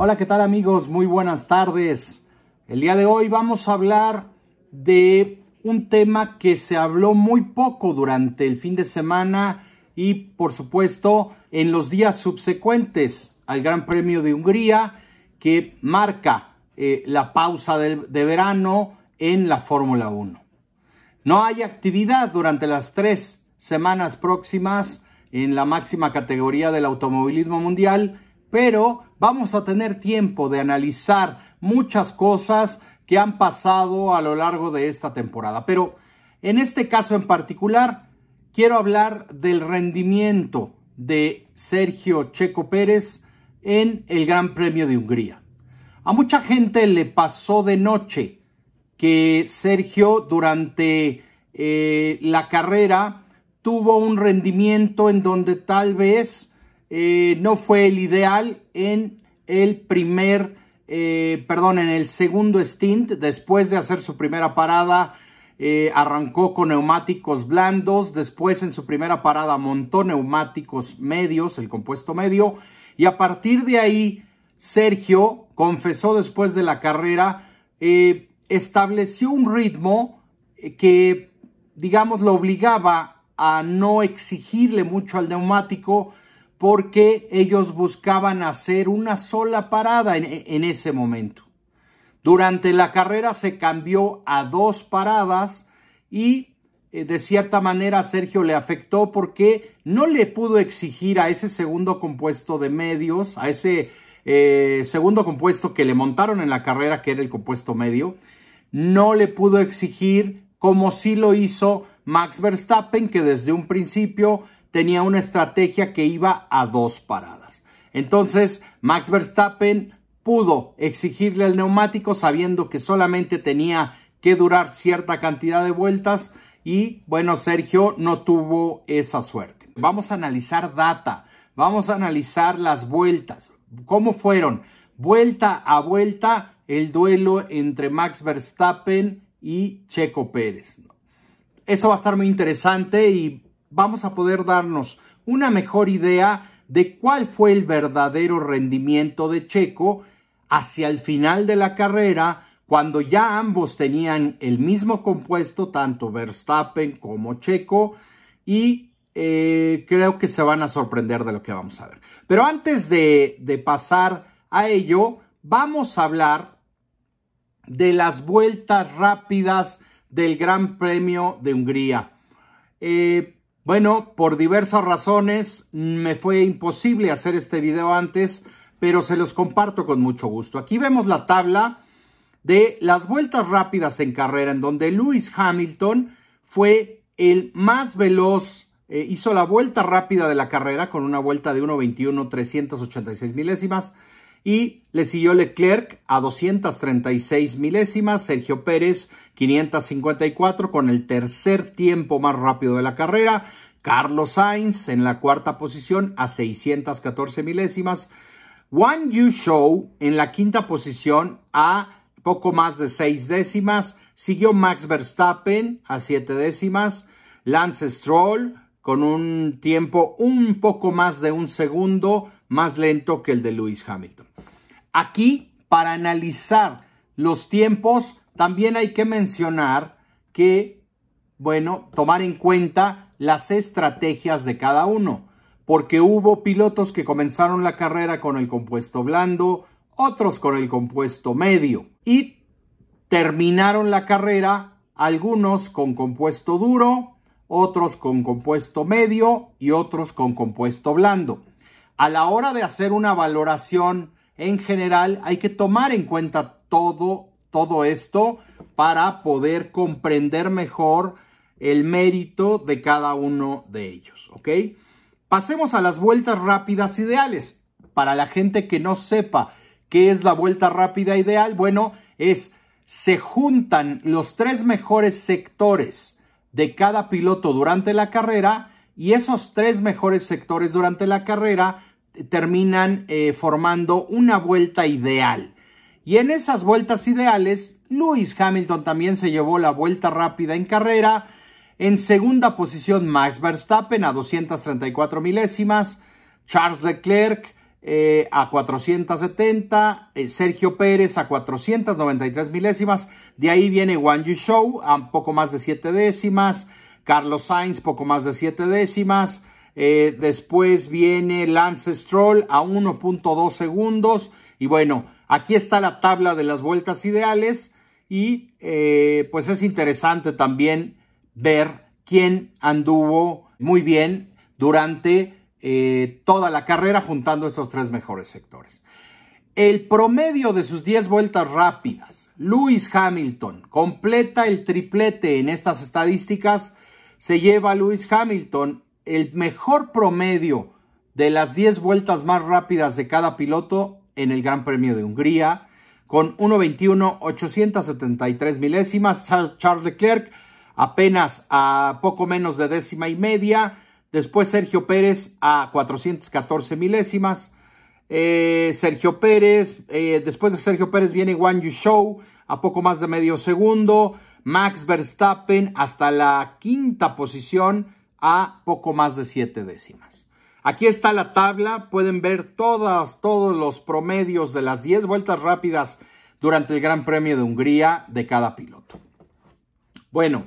Hola, ¿qué tal amigos? Muy buenas tardes. El día de hoy vamos a hablar de un tema que se habló muy poco durante el fin de semana y por supuesto en los días subsecuentes al Gran Premio de Hungría que marca eh, la pausa de, de verano en la Fórmula 1. No hay actividad durante las tres semanas próximas en la máxima categoría del automovilismo mundial, pero vamos a tener tiempo de analizar muchas cosas que han pasado a lo largo de esta temporada. Pero en este caso en particular, quiero hablar del rendimiento de Sergio Checo Pérez en el Gran Premio de Hungría. A mucha gente le pasó de noche que Sergio durante eh, la carrera tuvo un rendimiento en donde tal vez eh, no fue el ideal en el primer, eh, perdón, en el segundo stint, después de hacer su primera parada, eh, arrancó con neumáticos blandos, después en su primera parada montó neumáticos medios, el compuesto medio, y a partir de ahí, Sergio confesó después de la carrera, estableció un ritmo que, digamos, lo obligaba a no exigirle mucho al neumático porque ellos buscaban hacer una sola parada en, ese momento. Durante la carrera se cambió a dos paradas y eh, de cierta manera Sergio le afectó porque no le pudo exigir a ese segundo compuesto de medios, a ese eh, segundo compuesto que le montaron en la carrera, que era el compuesto medio, no le pudo exigir como sí lo hizo Max Verstappen, que desde un principio tenía una estrategia que iba a dos paradas. Entonces, Max Verstappen pudo exigirle al neumático sabiendo que solamente tenía que durar cierta cantidad de vueltas y bueno, Sergio no tuvo esa suerte. Vamos a analizar data, vamos a analizar las vueltas, cómo fueron vuelta a vuelta el duelo entre Max Verstappen y Checo Pérez. Eso va a estar muy interesante y vamos a poder darnos una mejor idea de cuál fue el verdadero rendimiento de Checo hacia el final de la carrera, cuando ya ambos tenían el mismo compuesto, tanto Verstappen como Checo, y eh, creo que se van a sorprender de lo que vamos a ver. Pero antes de, pasar a ello, vamos a hablar de las vueltas rápidas del Gran Premio de Hungría. Eh, bueno, por diversas razones me fue imposible hacer este video antes, pero se los comparto con mucho gusto. Aquí vemos la tabla de las vueltas rápidas en carrera, en donde Lewis Hamilton fue el más veloz, eh, hizo la vuelta rápida de la carrera con una vuelta de 1.21 386 milésimas y le siguió Leclerc a 236 milésimas, Sergio Pérez 554 con el tercer tiempo más rápido de la carrera, Carlos Sainz en la cuarta posición a 614 milésimas, One Yu Show en la quinta posición a poco más de seis décimas, siguió Max Verstappen a siete décimas, Lance Stroll con un tiempo un poco más de un segundo más lento que el de Lewis Hamilton. Aquí, para analizar los tiempos, también hay que mencionar que, bueno, tomar en cuenta las estrategias de cada uno, porque hubo pilotos que comenzaron la carrera con el compuesto blando, otros con el compuesto medio y terminaron la carrera algunos con compuesto duro, otros con compuesto medio y otros con compuesto blando. A la hora de hacer una valoración en general hay que tomar en cuenta todo, todo esto para poder comprender mejor el mérito de cada uno de ellos. Pasemos a las vueltas rápidas ideales. Para la gente que no sepa qué es la vuelta rápida ideal, bueno, es se juntan los tres mejores sectores de cada piloto durante la carrera y esos tres mejores sectores durante la carrera terminan eh, formando una vuelta ideal. Y en esas vueltas ideales, Lewis Hamilton también se llevó la vuelta rápida en carrera. En segunda posición, Max Verstappen a 234 milésimas. Charles Leclerc eh, a 470, eh, Sergio Pérez a 493 milésimas, de ahí viene Wang Show a poco más de 7 décimas, Carlos Sainz poco más de 7 décimas, eh, después viene Lance Stroll a 1.2 segundos y bueno, aquí está la tabla de las vueltas ideales y pues es interesante también ver quién anduvo muy bien durante eh, toda la carrera juntando esos tres mejores sectores. El promedio de sus 10 vueltas rápidas, Lewis Hamilton completa el triplete en estas estadísticas, se lleva a Lewis Hamilton el mejor promedio de las 10 vueltas más rápidas de cada piloto en el Gran Premio de Hungría, con 1.21, 873 milésimas. Charles Leclerc apenas a poco menos de décima y media. Después Sergio Pérez a 414 milésimas. Eh, Sergio Pérez, eh, después de Sergio Pérez viene Wang Show a poco más de medio segundo. Max Verstappen hasta la quinta posición a poco más de siete décimas. Aquí está la tabla, pueden ver todas, todos los promedios de las 10 vueltas rápidas durante el Gran Premio de Hungría de cada piloto. Bueno,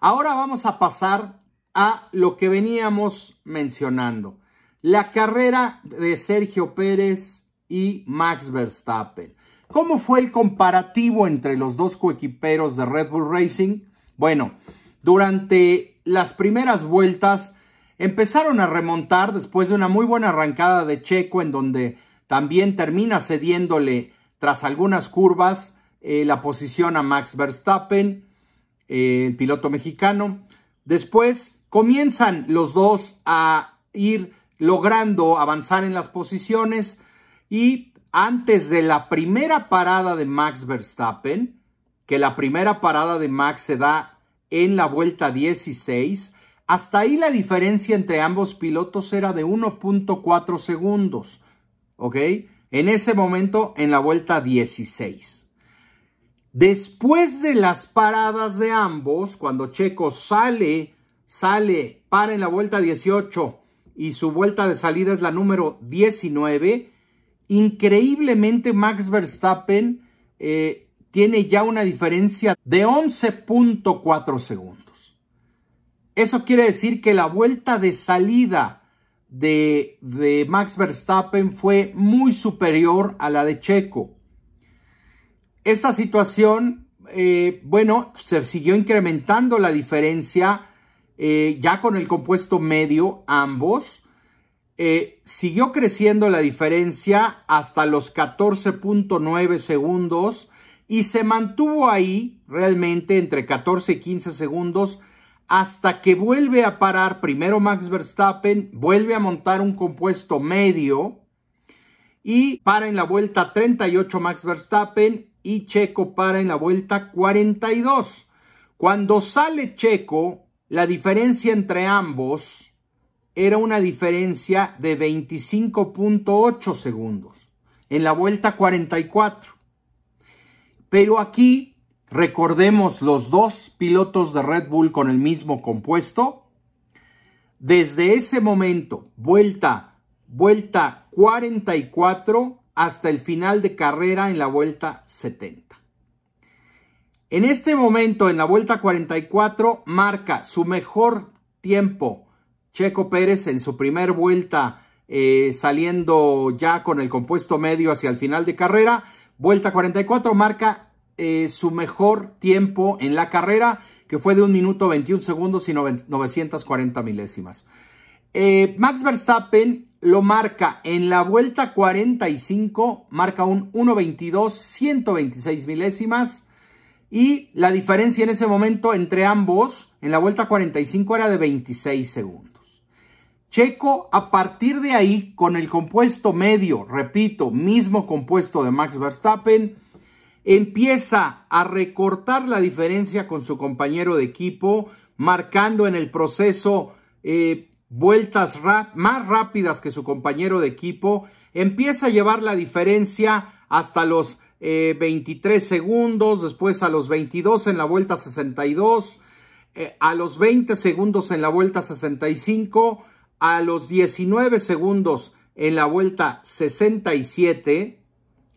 ahora vamos a pasar a lo que veníamos mencionando. La carrera de Sergio Pérez y Max Verstappen. ¿Cómo fue el comparativo entre los dos coequiperos de Red Bull Racing? Bueno, durante las primeras vueltas empezaron a remontar después de una muy buena arrancada de Checo en donde también termina cediéndole tras algunas curvas eh, la posición a Max Verstappen, eh, el piloto mexicano. Después comienzan los dos a ir logrando avanzar en las posiciones y antes de la primera parada de Max Verstappen, que la primera parada de Max se da en la vuelta 16, hasta ahí la diferencia entre ambos pilotos era de 1.4 segundos, ¿ok? En ese momento en la vuelta 16. Después de las paradas de ambos, cuando Checo sale sale, para en la vuelta 18 y su vuelta de salida es la número 19, increíblemente Max Verstappen eh, tiene ya una diferencia de 11.4 segundos. Eso quiere decir que la vuelta de salida de, de, Max Verstappen fue muy superior a la de Checo. Esta situación, eh, bueno, se siguió incrementando la diferencia eh, ya con el compuesto medio, ambos, eh, siguió creciendo la diferencia hasta los 14.9 segundos y se mantuvo ahí realmente entre 14 y 15 segundos hasta que vuelve a parar primero Max Verstappen, vuelve a montar un compuesto medio y para en la vuelta 38 Max Verstappen y Checo para en la vuelta 42. Cuando sale Checo, la diferencia entre ambos era una diferencia de 25.8 segundos en la vuelta 44. Pero aquí recordemos los dos pilotos de Red Bull con el mismo compuesto. Desde ese momento, vuelta, vuelta 44 hasta el final de carrera en la vuelta 70. En este momento, en la vuelta 44, marca su mejor tiempo Checo Pérez en su primer vuelta eh, saliendo ya con el compuesto medio hacia el final de carrera. Vuelta 44 marca eh, su mejor tiempo en la carrera, que fue de un minuto 21 segundos y 940 milésimas. Eh, Max Verstappen lo marca en la vuelta 45, marca un 1.22, 126 milésimas. Y la diferencia en ese momento entre ambos en la vuelta 45 era de 26 segundos. Checo a partir de ahí con el compuesto medio, repito, mismo compuesto de Max Verstappen, empieza a recortar la diferencia con su compañero de equipo, marcando en el proceso eh, vueltas más rápidas que su compañero de equipo, empieza a llevar la diferencia hasta los 23 eh, segundos, después a los 22 en la vuelta 62, eh, a los 20 segundos en la vuelta 65, a los 19 segundos en la vuelta 67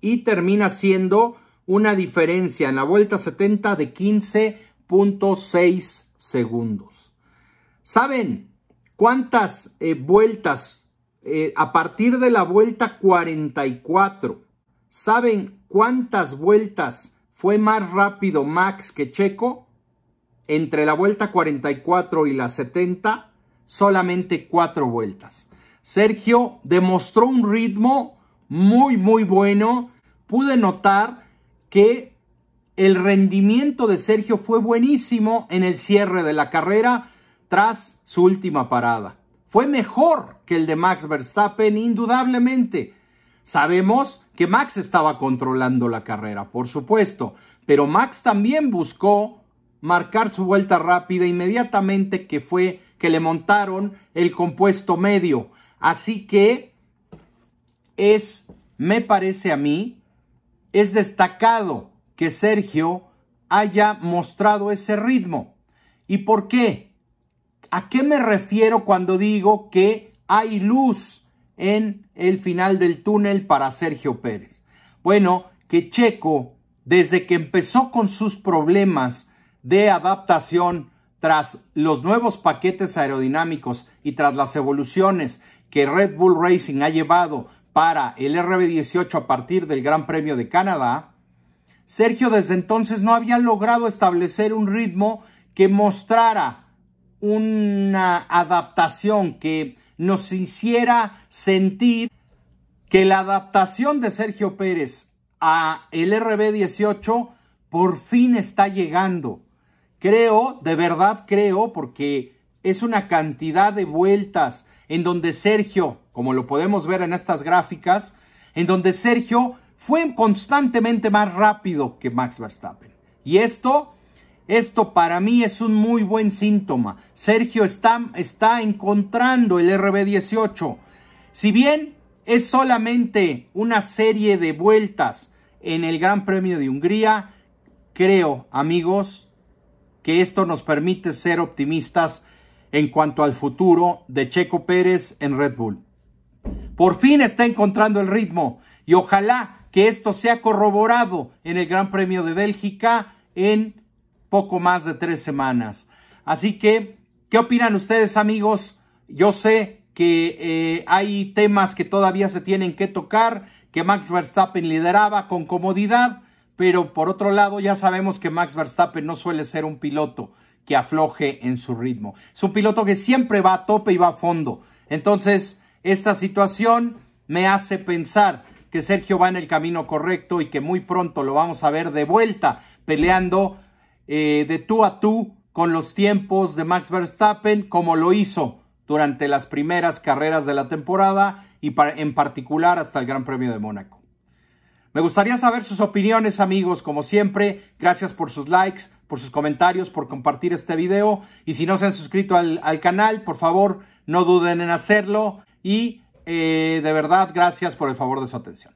y termina siendo una diferencia en la vuelta 70 de 15.6 segundos. ¿Saben cuántas eh, vueltas eh, a partir de la vuelta 44? ¿Saben cuántas vueltas fue más rápido Max que Checo? Entre la vuelta 44 y la 70, solamente cuatro vueltas. Sergio demostró un ritmo muy, muy bueno. Pude notar que el rendimiento de Sergio fue buenísimo en el cierre de la carrera tras su última parada. Fue mejor que el de Max Verstappen, indudablemente. Sabemos que Max estaba controlando la carrera, por supuesto, pero Max también buscó marcar su vuelta rápida inmediatamente que fue que le montaron el compuesto medio. Así que es, me parece a mí, es destacado que Sergio haya mostrado ese ritmo. ¿Y por qué? ¿A qué me refiero cuando digo que hay luz en el final del túnel para Sergio Pérez? Bueno, que Checo, desde que empezó con sus problemas de adaptación tras los nuevos paquetes aerodinámicos y tras las evoluciones que Red Bull Racing ha llevado para el RB18 a partir del Gran Premio de Canadá, Sergio desde entonces no había logrado establecer un ritmo que mostrara una adaptación que nos hiciera sentir que la adaptación de Sergio Pérez a el RB18 por fin está llegando. Creo, de verdad creo, porque es una cantidad de vueltas en donde Sergio, como lo podemos ver en estas gráficas, en donde Sergio fue constantemente más rápido que Max Verstappen. Y esto, esto para mí es un muy buen síntoma. Sergio está, está encontrando el RB18. Si bien es solamente una serie de vueltas en el Gran Premio de Hungría, creo, amigos, que esto nos permite ser optimistas en cuanto al futuro de Checo Pérez en Red Bull. Por fin está encontrando el ritmo y ojalá que esto sea corroborado en el Gran Premio de Bélgica en poco más de tres semanas. Así que, ¿qué opinan ustedes amigos? Yo sé que eh, hay temas que todavía se tienen que tocar, que Max Verstappen lideraba con comodidad, pero por otro lado ya sabemos que Max Verstappen no suele ser un piloto que afloje en su ritmo. Es un piloto que siempre va a tope y va a fondo. Entonces, esta situación me hace pensar que Sergio va en el camino correcto y que muy pronto lo vamos a ver de vuelta peleando eh, de tú a tú con los tiempos de Max Verstappen como lo hizo durante las primeras carreras de la temporada y en particular hasta el Gran Premio de Mónaco. Me gustaría saber sus opiniones, amigos. Como siempre, gracias por sus likes, por sus comentarios, por compartir este video. Y si no se han suscrito al, canal, por favor, no duden en hacerlo. Y eh, de verdad, gracias por el favor de su atención.